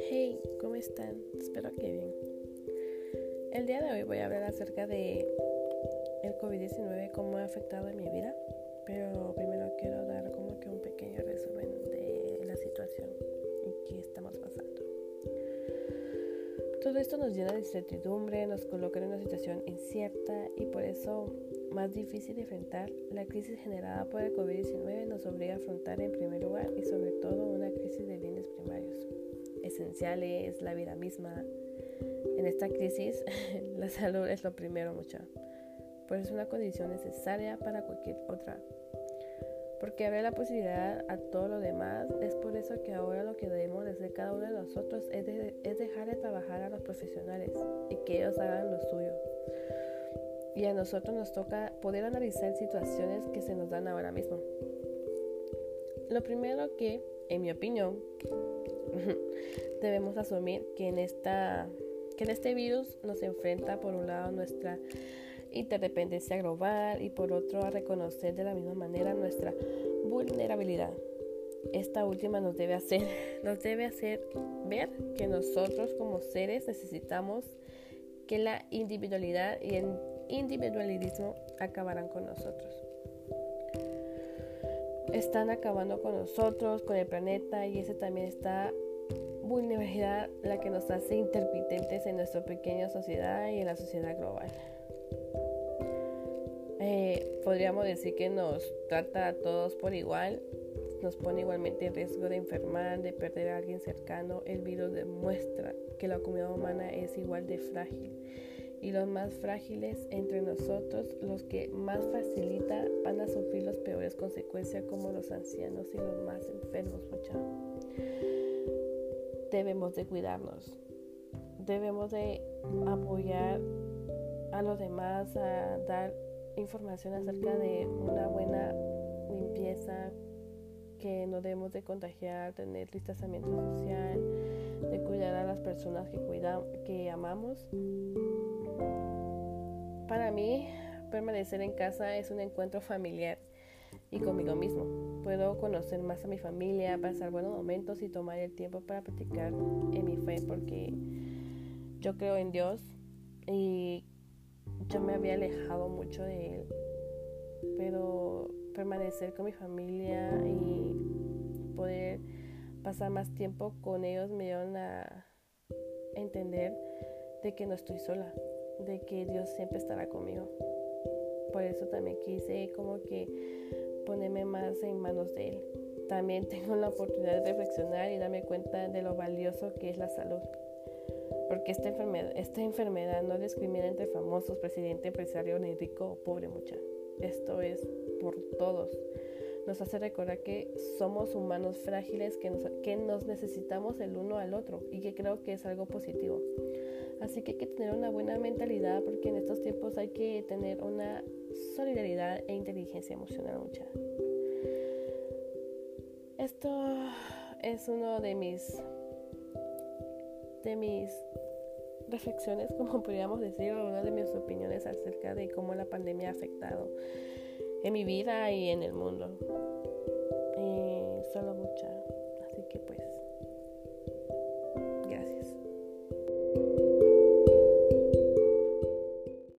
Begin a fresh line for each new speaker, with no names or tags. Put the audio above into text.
Hey, ¿cómo están? Espero que bien. El día de hoy voy a hablar acerca de el COVID-19, cómo ha afectado en mi vida, pero Todo esto nos llena de incertidumbre, nos coloca en una situación incierta y por eso más difícil de enfrentar, la crisis generada por el COVID-19 nos obliga a afrontar en primer lugar y sobre todo una crisis de bienes primarios, esenciales, la vida misma. En esta crisis, la salud es lo primero, mucha, pues es una condición necesaria para cualquier otra porque abre la posibilidad a todo lo demás. Es por eso que ahora lo que debemos hacer cada uno de nosotros es, es dejar de trabajar a los profesionales y que ellos hagan lo suyo. Y a nosotros nos toca poder analizar situaciones que se nos dan ahora mismo. Lo primero que, en mi opinión, debemos asumir que en, esta, que en este virus nos enfrenta por un lado nuestra interdependencia global y por otro a reconocer de la misma manera nuestra vulnerabilidad. Esta última nos debe hacer, nos debe hacer ver que nosotros como seres necesitamos que la individualidad y el individualismo acabarán con nosotros. Están acabando con nosotros, con el planeta y ese también está vulnerabilidad la que nos hace intermitentes en nuestra pequeña sociedad y en la sociedad global. Eh, podríamos decir que nos trata a todos por igual, nos pone igualmente en riesgo de enfermar, de perder a alguien cercano. El virus demuestra que la comunidad humana es igual de frágil y los más frágiles entre nosotros, los que más facilita, van a sufrir las peores consecuencias como los ancianos y los más enfermos. Debemos de cuidarnos, debemos de apoyar a los demás, a dar información acerca de una buena limpieza, que no debemos de contagiar, tener distanciamiento social, de cuidar a las personas que, cuidamos, que amamos. Para mí, permanecer en casa es un encuentro familiar y conmigo mismo. Puedo conocer más a mi familia, pasar buenos momentos y tomar el tiempo para practicar en mi fe porque yo creo en Dios y yo me había alejado mucho de él, pero permanecer con mi familia y poder pasar más tiempo con ellos me dieron a entender de que no estoy sola, de que Dios siempre estará conmigo. Por eso también quise como que ponerme más en manos de Él. También tengo la oportunidad de reflexionar y darme cuenta de lo valioso que es la salud porque esta enfermedad, esta enfermedad no discrimina entre famosos, presidente, empresario, ni rico o pobre mucha. Esto es por todos. Nos hace recordar que somos humanos frágiles, que nos, que nos necesitamos el uno al otro y que creo que es algo positivo. Así que hay que tener una buena mentalidad porque en estos tiempos hay que tener una solidaridad e inteligencia emocional mucha. Esto es uno de mis de mis reflexiones, como podríamos decir, una de mis opiniones acerca de cómo la pandemia ha afectado en mi vida y en el mundo. Y solo mucha.